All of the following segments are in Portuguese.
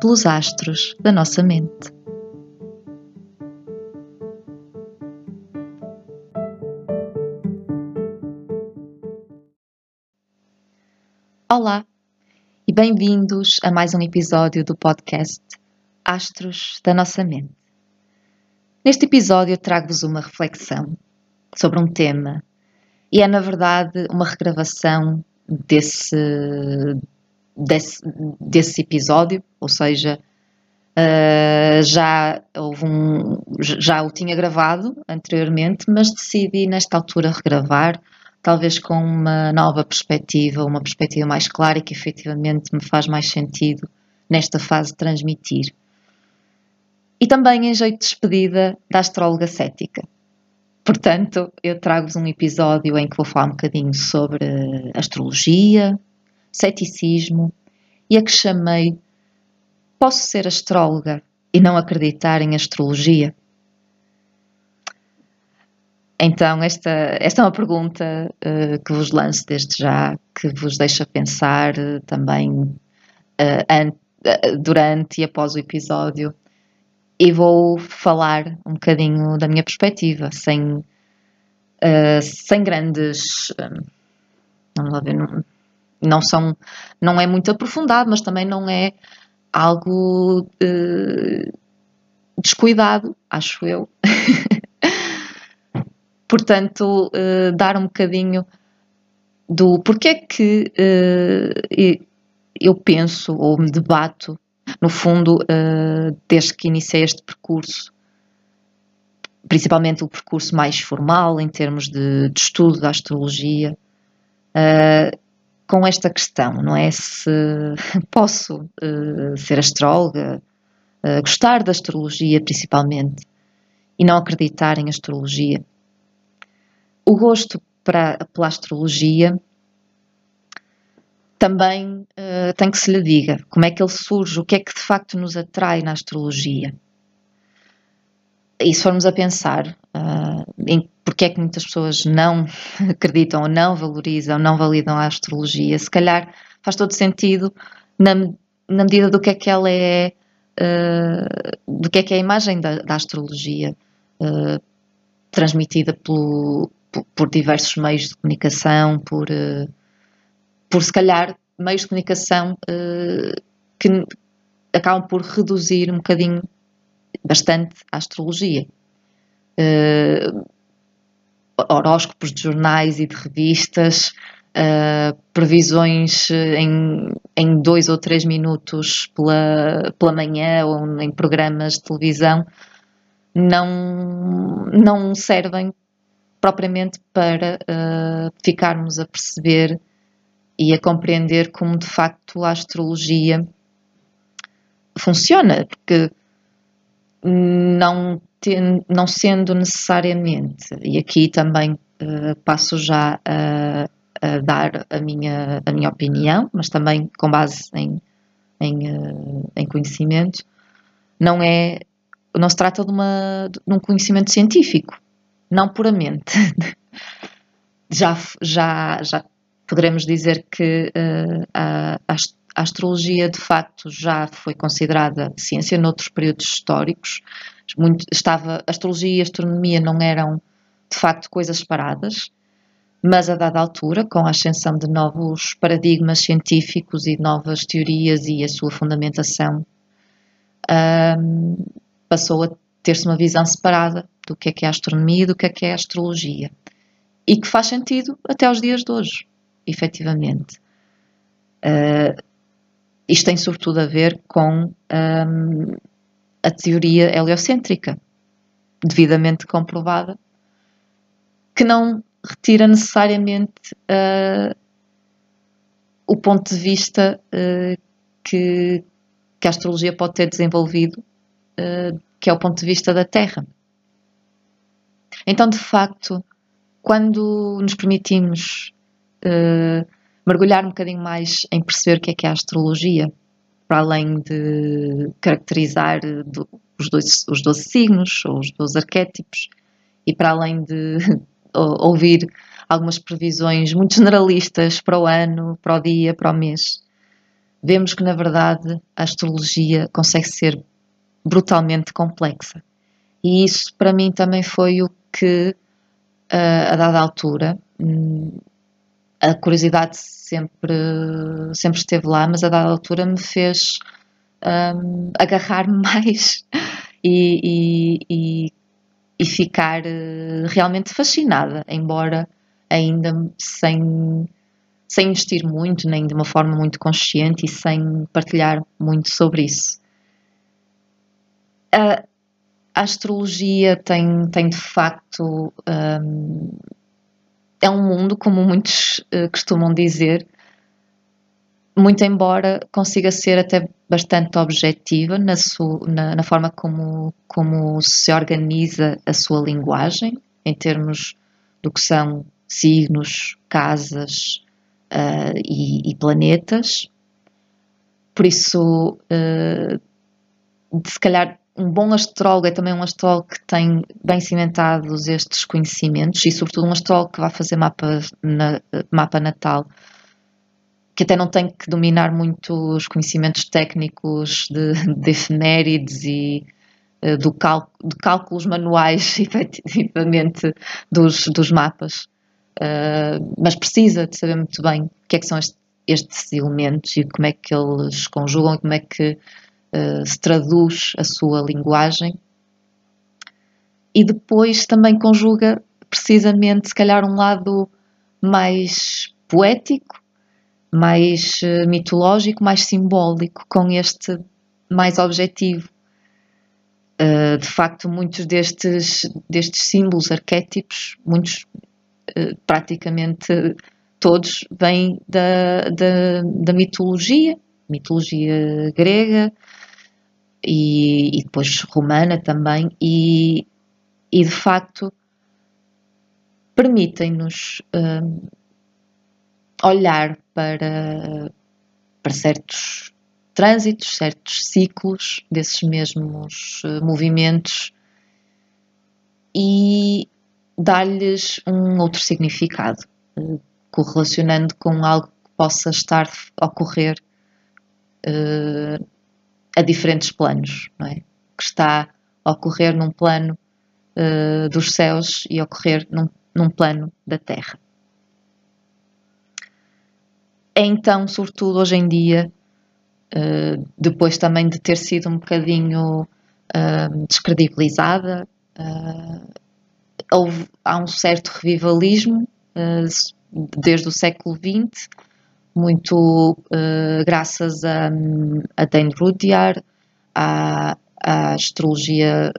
pelos astros da nossa mente. Olá e bem-vindos a mais um episódio do podcast Astros da Nossa Mente. Neste episódio trago-vos uma reflexão sobre um tema e é, na verdade, uma regravação desse, desse, desse episódio, ou seja, uh, já, houve um, já o tinha gravado anteriormente, mas decidi nesta altura regravar, talvez com uma nova perspectiva, uma perspectiva mais clara e que efetivamente me faz mais sentido nesta fase transmitir. E também em jeito de despedida da astróloga cética. Portanto, eu trago-vos um episódio em que vou falar um bocadinho sobre astrologia, ceticismo e a que chamei Posso ser astróloga e não acreditar em astrologia? Então, esta, esta é uma pergunta uh, que vos lanço desde já, que vos deixa pensar uh, também uh, durante e após o episódio e vou falar um bocadinho da minha perspectiva, sem, sem grandes. Vamos lá ver, não, não, são, não é muito aprofundado, mas também não é algo uh, descuidado, acho eu. Portanto, uh, dar um bocadinho do porquê que eu penso ou me debato no fundo, uh, desde que iniciei este percurso, principalmente o percurso mais formal em termos de, de estudo da astrologia, uh, com esta questão, não é? Se posso uh, ser astróloga, gostar da astrologia principalmente, e não acreditar em astrologia. O gosto para, pela astrologia também uh, tem que se lhe diga como é que ele surge, o que é que de facto nos atrai na astrologia. E se formos a pensar uh, em porque é que muitas pessoas não acreditam ou não valorizam, não validam a astrologia, se calhar faz todo sentido na, na medida do que é que ela é, uh, do que é que é a imagem da, da astrologia, uh, transmitida pelo, por, por, diversos meios de comunicação, por, uh, por se calhar meios de comunicação que acabam por reduzir um bocadinho, bastante, a astrologia. Uh, horóscopos de jornais e de revistas, uh, previsões em, em dois ou três minutos pela, pela manhã ou em programas de televisão, não, não servem propriamente para uh, ficarmos a perceber e a compreender como de facto a astrologia funciona, porque não, ten, não sendo necessariamente, e aqui também uh, passo já a, a, dar a minha, a minha opinião, mas também com base em, em, uh, em conhecimento, não é não se trata de, uma, de um conhecimento científico, não puramente. já, já, já poderemos dizer que uh, a, a, astrologia de facto já foi considerada ciência noutros períodos históricos. Muito, estava, a astrologia e a astronomia não eram de facto coisas separadas, mas a dada altura, com a ascensão de novos paradigmas científicos e novas teorias e a sua fundamentação, um, passou a ter-se uma visão separada do que é que é a astronomia e do que é que é a astrologia. E que faz sentido até aos dias de hoje efetivamente. Uh, isto tem sobretudo a ver com um, a teoria heliocêntrica, devidamente comprovada, que não retira necessariamente uh, o ponto de vista uh, que, que, a astrologia pode ter desenvolvido uh, que é o ponto de vista da Terra. Então, de facto, quando nos permitimos uh, mergulhar um bocadinho mais em perceber o que é que é a astrologia, para além de caracterizar do, os, dois, os 12 signos ou os 12 arquétipos, e para além de ouvir algumas previsões muito generalistas para o ano, para o dia, para o mês, vemos que na verdade a astrologia consegue ser brutalmente complexa. E isso para mim também foi o que, a dada altura, hum, a curiosidade sempre, sempre esteve lá, mas a dada altura me fez um, agarrar-me mais e, e, e, e, ficar uh, realmente fascinada, embora ainda sem, sem investir muito, nem de uma forma muito consciente e sem partilhar muito sobre isso. A, a astrologia tem, tem de facto. Um, é um mundo, como muitos uh, costumam dizer, muito embora consiga ser até bastante objetiva na, sua, na, na, forma como, como se organiza a sua linguagem, em termos do que são signos, casas uh, e, e, planetas. Por isso, uh, se calhar, um bom astrólogo é também um astrólogo que tem bem cimentados estes conhecimentos e, sobretudo, um astrólogo que vai fazer mapa, na, mapa natal que até não tem que dominar muito os conhecimentos técnicos de, de efemérides e uh, do cal, de cálculos manuais, efetivamente, dos, dos mapas. Uh, mas precisa de saber muito bem o que é que são estes, estes elementos e como é que eles conjugam e como é que uh, se traduz a sua linguagem. E depois também conjuga precisamente, se calhar, um lado mais poético mais eh, mitológico, mais simbólico, com este mais objetivo. Uh, de facto, muitos destes, destes símbolos, arquétipos, muitos, praticamente todos, vêm da, da, da, mitologia, mitologia grega e, e depois romana também, e, e de facto permitem-nos uh, olhar para, para certos trânsitos, certos ciclos desses mesmos uh, movimentos e dar-lhes um outro significado, uh, correlacionando com algo que possa estar a ocorrer uh, a diferentes planos, é? que está a ocorrer num plano dos céus e a ocorrer num, num plano da Terra é então, sobretudo hoje em dia, uh, depois também de ter sido um bocadinho uh, descredibilizada, uh, houve, há um certo revivalismo desde o século XX, muito graças a, a Dan Rudyard, à, à astrologia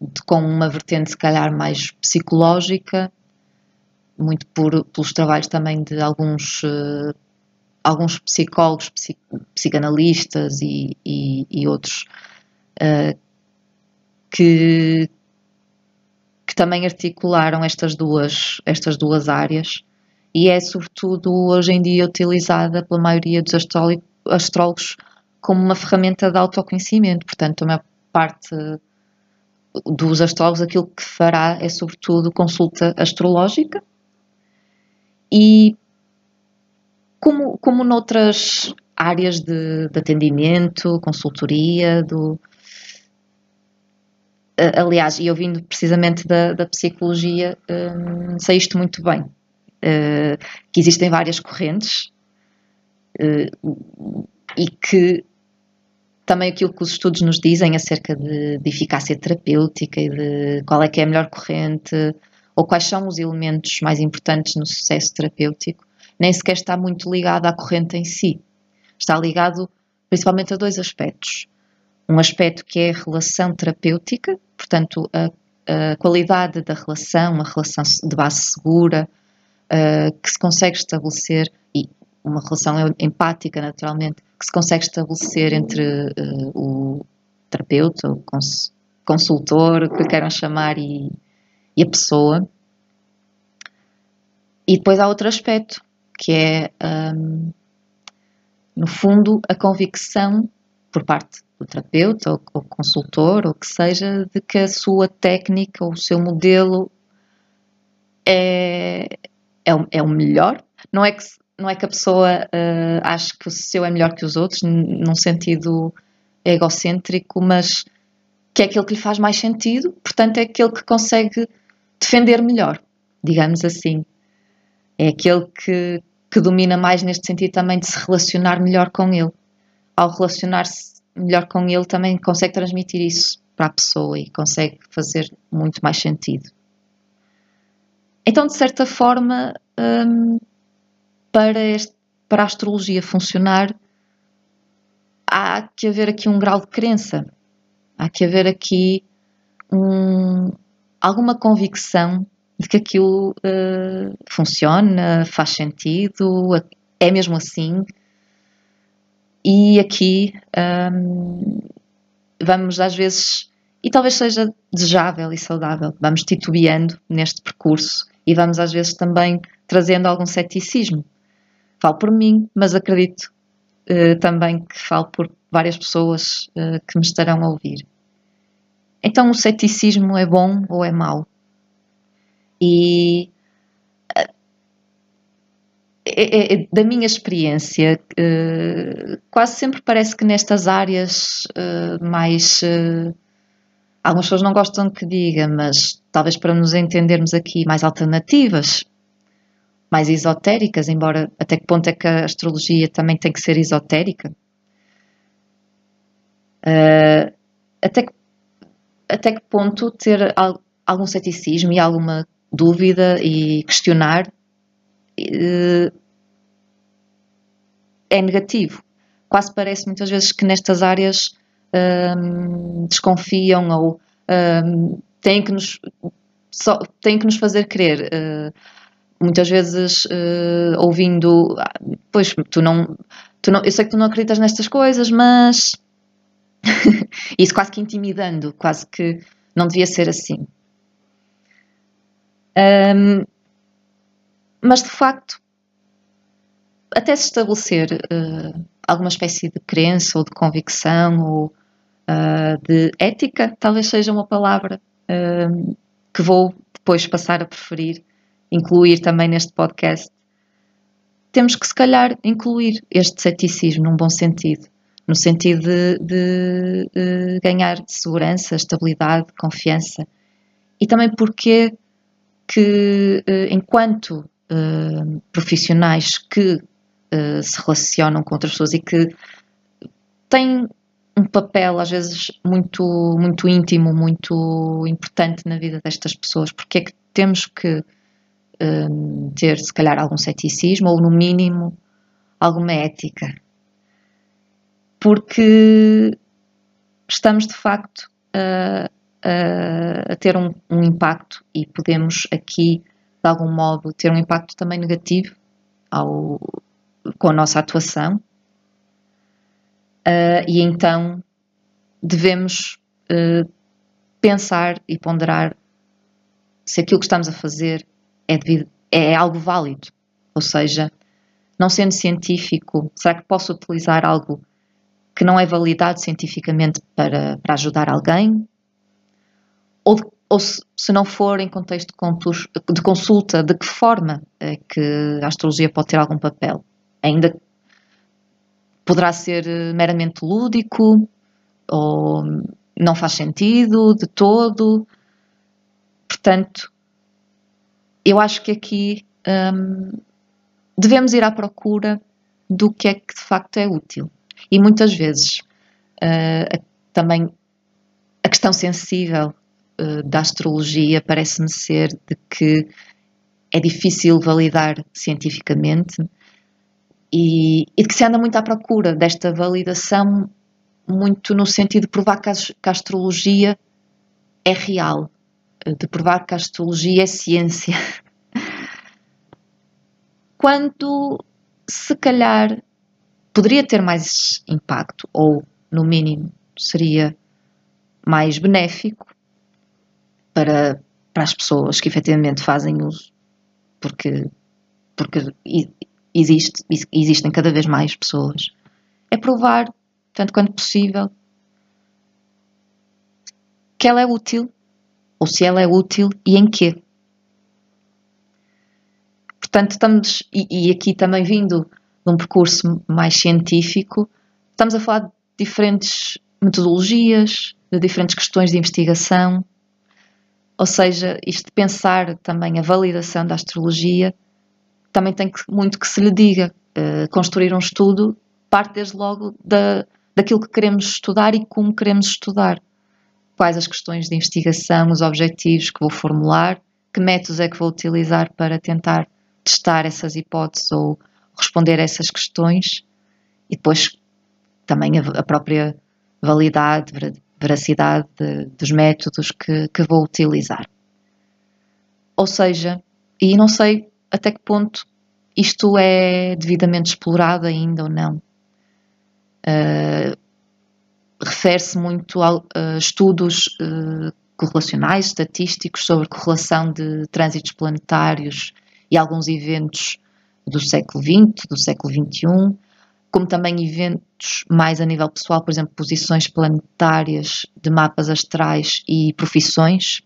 de, com uma vertente se calhar mais psicológica, muito por, pelos trabalhos também de alguns, uh, alguns psicólogos, psic, psicanalistas e, e, e outros uh, que, que também articularam estas duas, estas duas áreas e é sobretudo hoje em dia utilizada pela maioria dos astrólogos como uma ferramenta de autoconhecimento, portanto a maior parte dos astrólogos aquilo que fará é sobretudo consulta astrológica. E como, como noutras áreas de, de atendimento, consultoria, do, aliás, e ouvindo precisamente da, da psicologia, um, sei isto muito bem, uh, que existem várias correntes uh, e que também aquilo que os estudos nos dizem acerca de, de, eficácia terapêutica e de qual é que é a melhor corrente ou quais são os elementos mais importantes no sucesso terapêutico, nem sequer está muito ligado à corrente em si. Está ligado principalmente a dois aspectos. Um aspecto que é a relação terapêutica, portanto, a, a qualidade da relação, uma relação de base segura, uh, que se consegue estabelecer, e uma relação empática, naturalmente, que se consegue estabelecer entre uh, o, terapeuta, o cons consultor, o que queiram chamar, e, e a pessoa. E depois há outro aspecto, que é, um, no fundo, a convicção por parte do terapeuta ou, ou consultor, ou que seja, de que a sua técnica ou o seu modelo é, é, o, é o melhor. Não é que, não é que a pessoa uh, ache que o seu é melhor que os outros, num sentido egocêntrico, mas que é aquele que lhe faz mais sentido, portanto, é aquele que consegue defender melhor, digamos assim. É aquele que, que domina mais neste sentido também de se relacionar melhor com ele. Ao relacionar-se melhor com ele, também consegue transmitir isso para a pessoa e consegue fazer muito mais sentido. Então, de certa forma, hum, para, este, para a astrologia funcionar, há que haver aqui um grau de crença, há que haver aqui um, alguma convicção de que aquilo uh, funciona, faz sentido, é mesmo assim. E aqui um, vamos às vezes, e talvez seja desejável e saudável, vamos titubeando neste percurso e vamos às vezes também trazendo algum ceticismo. Falo por mim, mas acredito uh, também que falo por várias pessoas uh, que me estarão a ouvir. Então o ceticismo é bom ou é mau? E uh, é, é, da minha experiência, quase sempre parece que nestas áreas mais Algumas pessoas não gostam que diga, mas talvez para nos entendermos aqui mais alternativas, mais esotéricas, embora até que ponto é que a astrologia também tem que ser esotérica? Uh, até, que, até que ponto ter algum ceticismo e alguma dúvida e questionar uh, é negativo? Quase parece muitas vezes que nestas áreas um, desconfiam ou um, têm, que nos, só, têm que nos fazer crer. Uh, muitas vezes uh, ouvindo, ah, pois tu não, tu não, eu sei que tu não acreditas nestas coisas, mas isso quase que intimidando, quase que não devia ser assim. Um, mas de facto, até se estabelecer uh, alguma espécie de crença ou de convicção ou uh, de ética, talvez seja uma palavra uh, que vou depois passar a preferir incluir também neste podcast. Temos que, se calhar, incluir este ceticismo num bom sentido, no sentido de, de, de ganhar segurança, estabilidade, confiança. E também porque que, enquanto profissionais que uh, se relacionam com outras pessoas e que têm um papel às vezes muito muito íntimo, muito importante na vida destas pessoas, porque é que temos que um, ter se calhar algum ceticismo ou no mínimo alguma ética, porque estamos de facto a, a, a ter um, um impacto e podemos aqui de algum modo ter um impacto também negativo ao, com a nossa atuação, uh, e então devemos uh, pensar e ponderar se aquilo que estamos a fazer é, devido, é algo válido, ou seja, não sendo científico, será que posso utilizar algo que não é validado cientificamente para, para ajudar alguém? Ou, ou se, se, não for em contexto de consulta, de que forma é que a astrologia pode ter algum papel? ainda poderá ser eh, meramente lúdico ou não faz sentido de todo. Portanto, eu acho que aqui hum, devemos ir à procura do que é que de facto é útil. E muitas vezes uh, também a questão sensível uh, da astrologia parece-me ser de que é difícil validar cientificamente e, e que se anda muito à procura desta validação, muito no sentido de provar que a, que a astrologia é real, de provar que a astrologia é ciência. Quando se calhar poderia ter mais impacto, ou no mínimo seria mais benéfico para, para as pessoas que efetivamente fazem uso, porque, porque existe, existem cada vez mais pessoas, é provar, tanto quanto possível, que ela é útil, ou se ela é útil e em quê. Portanto, estamos, e, e aqui também vindo de um percurso mais científico, estamos a falar de diferentes metodologias, de diferentes questões de investigação, ou seja, isto de pensar também a validação da astrologia, também tem que, muito que se lhe diga. Uh, construir um estudo parte desde logo da, daquilo que queremos estudar e como queremos estudar. Quais as questões de investigação, os objetivos que vou formular, que métodos é que vou utilizar para tentar testar essas hipóteses ou responder a essas questões e depois também a, a própria validade, veracidade de, dos métodos que, que vou utilizar. Ou seja, e não sei até que ponto isto é devidamente explorado ainda ou não. Uh, Refere-se muito a uh, estudos uh, correlacionais, estatísticos, sobre correlação de trânsitos planetários e alguns eventos do século XX, do século XXI, como também eventos mais a nível pessoal, por exemplo, posições planetárias de mapas astrais e profissões.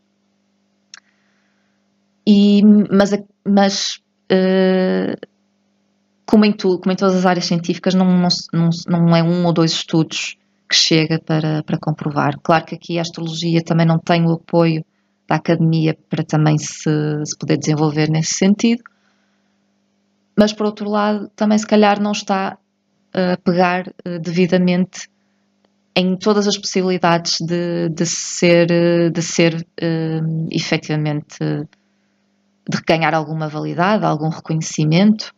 E, mas, mas uh, como, em como em todas as áreas científicas, não, não, não, é um ou dois estudos que chega para, para comprovar. Claro que aqui a astrologia também não tem o apoio da academia para também se, se poder desenvolver nesse sentido, mas por outro lado também se calhar não está a pegar uh, devidamente em todas as possibilidades de, de ser, de ser uh, efetivamente de ganhar alguma validade, algum reconhecimento,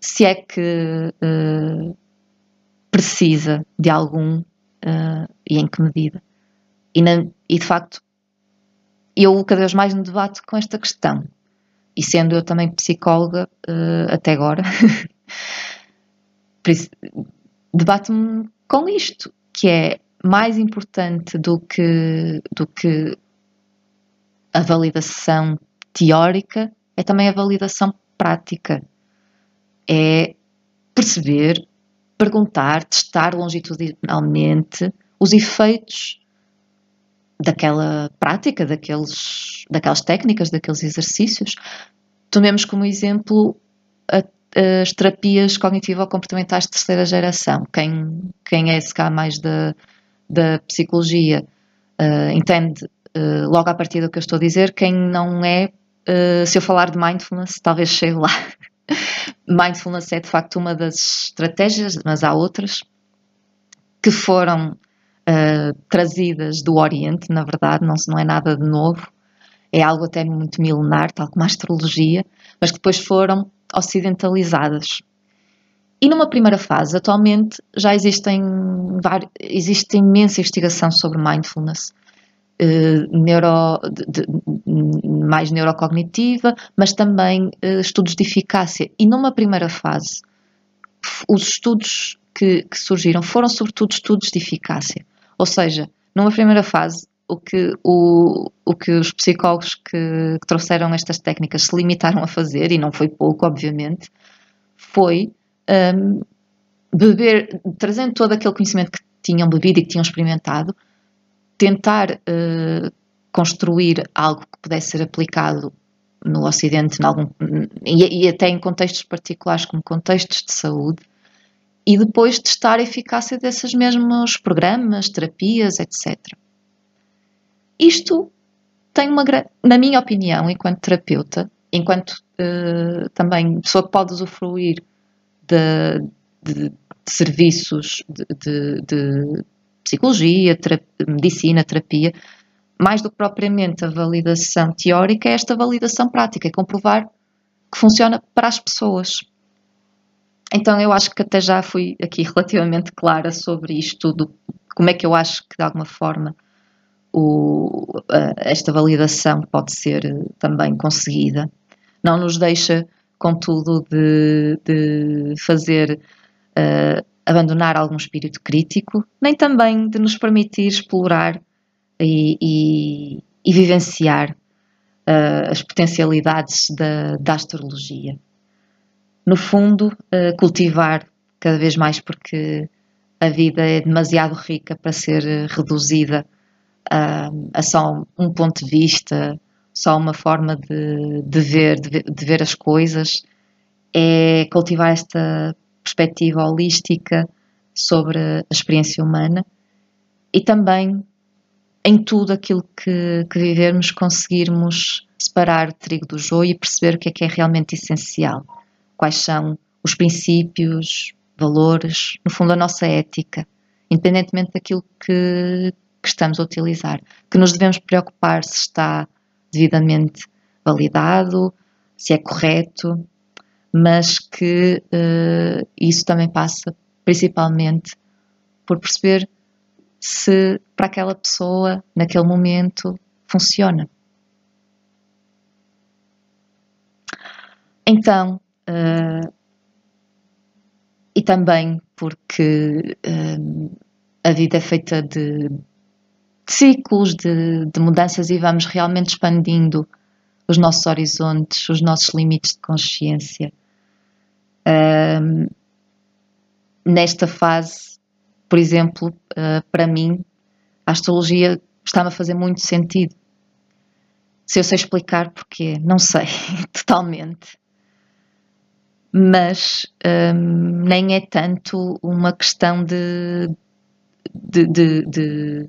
se é que uh, precisa de algum uh, e em que medida. E, na, e de facto, eu cada vez mais me debato com esta questão. E sendo eu também psicóloga uh, até agora, debato-me com isto, que é mais importante do que, do que a validação teórica, é também a validação prática. É perceber, perguntar, testar longitudinalmente os efeitos daquela prática, daqueles, daquelas técnicas, daqueles exercícios. Tomemos como exemplo a as terapias cognitivo-comportamentais de terceira geração. Quem, quem é cá mais da, da psicologia uh, entende uh, logo a partir do que eu estou a dizer. Quem não é, uh, se eu falar de mindfulness, talvez chegue lá. mindfulness é de facto uma das estratégias, mas há outras que foram trazidas do Oriente, na verdade, não, não é nada de novo. É algo até muito milenar, tal como a astrologia, mas que depois foram ocidentalizadas. E numa primeira fase, atualmente, já existem existe imensa investigação sobre mindfulness, eh, neuro, de, de, mais neurocognitiva, mas também eh, estudos de eficácia. E numa primeira fase, os estudos que, que, surgiram foram sobretudo estudos de eficácia. Ou seja, numa primeira fase, o que, o, o que os psicólogos que, que trouxeram estas técnicas se limitaram a fazer, e não foi pouco, obviamente, foi um, beber, trazendo todo aquele conhecimento que tinham bebido e que tinham experimentado, tentar uh, construir algo que pudesse ser aplicado no Ocidente, em algum, e, e, até em contextos particulares, como contextos de saúde, e depois testar a eficácia desses mesmos programas, terapias, etc. Isto tem uma, na minha opinião, enquanto terapeuta, enquanto uh, também pessoa que pode usufruir de, de, de serviços de, de psicologia, terapia, medicina, terapia, mais do que propriamente a validação teórica, é esta validação prática, é comprovar que funciona para as pessoas. Então eu acho que até já fui aqui relativamente clara sobre isto tudo, como é que eu acho que de alguma forma o, esta validação pode ser eh, também conseguida. Não nos deixa, contudo, de, de fazer uh, abandonar algum espírito crítico, nem também de nos permitir explorar e, e, e vivenciar uh, as potencialidades da, da, astrologia. No fundo, uh, cultivar cada vez mais, porque a vida é demasiado rica para ser reduzida uh, a só um ponto de vista, só uma forma de, de ver, de de ver as coisas. É cultivar esta perspectiva holística sobre a experiência humana e também em tudo aquilo que, que vivermos conseguirmos separar o trigo do joio e perceber o que é que é realmente essencial. Quais são os princípios, valores, no fundo a nossa ética, independentemente daquilo que, que estamos a utilizar. Que nos devemos preocupar se está devidamente validado, se é correto, mas que uh, isso também passa principalmente por perceber se para aquela pessoa, naquele momento, funciona. Então, uh, e também porque uh, a vida é feita de, de ciclos, de, de, mudanças e vamos realmente expandindo os nossos horizontes, os nossos limites de consciência. Nesta fase, por exemplo, uh, para mim, a astrologia está-me a fazer muito sentido. Se eu sei explicar porquê, não sei totalmente. Mas um, nem é tanto uma questão de, de, de, de,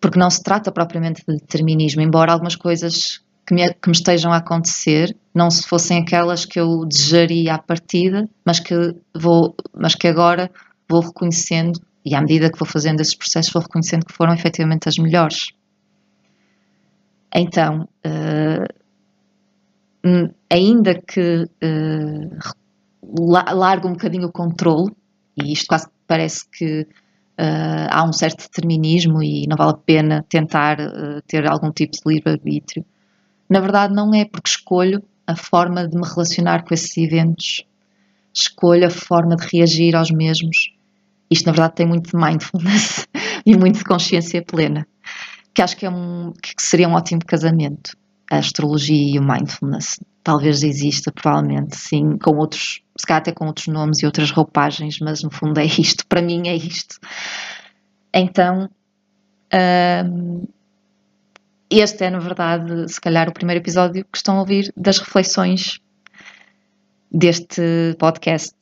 Porque não se trata propriamente de determinismo, embora algumas coisas que me, que me, estejam a acontecer não se fossem aquelas que eu desejaria à partida, mas que, vou, mas que agora vou reconhecendo, e à medida que vou fazendo esses processos, vou reconhecendo que foram efetivamente as melhores. Então, uh, ainda que uh, largue um bocadinho o controle, e isto quase parece que uh, há um certo determinismo e não vale a pena tentar ter algum tipo de livre-arbítrio, na verdade, não é porque escolho a forma de me relacionar com esses eventos, escolho a forma de reagir aos mesmos. Isto, na verdade, tem muito de mindfulness e muito de consciência plena, que acho que, é um, que seria um ótimo casamento. A astrologia e o mindfulness. Talvez exista, provavelmente, sim, com outros, se calhar até com outros nomes e outras roupagens, mas no fundo é isto. Para mim é isto. Então, hum, este é, na verdade, se calhar o primeiro episódio que estão a ouvir das reflexões deste podcast.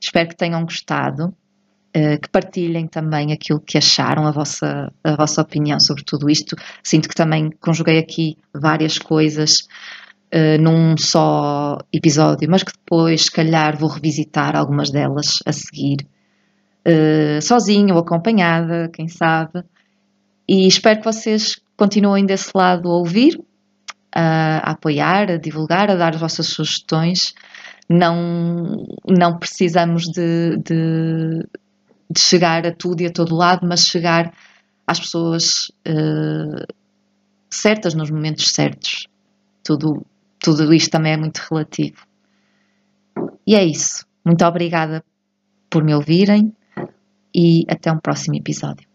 Espero que tenham gostado, eh, que partilhem também aquilo que acharam, a vossa, a vossa opinião sobre tudo isto. Sinto que também conjuguei aqui várias coisas uh, num só episódio, mas que depois, se calhar, vou revisitar algumas delas a seguir, uh, sozinha ou acompanhada, quem sabe. E espero que vocês continuem desse lado a ouvir, a, apoiar, a divulgar, a dar as vossas sugestões. Não, não precisamos de, de, de chegar a tudo e a todo lado, mas chegar às pessoas uh, certas nos momentos certos. Tudo, tudo isto também é muito relativo. E é isso. Muito obrigada por me ouvirem e até um próximo episódio.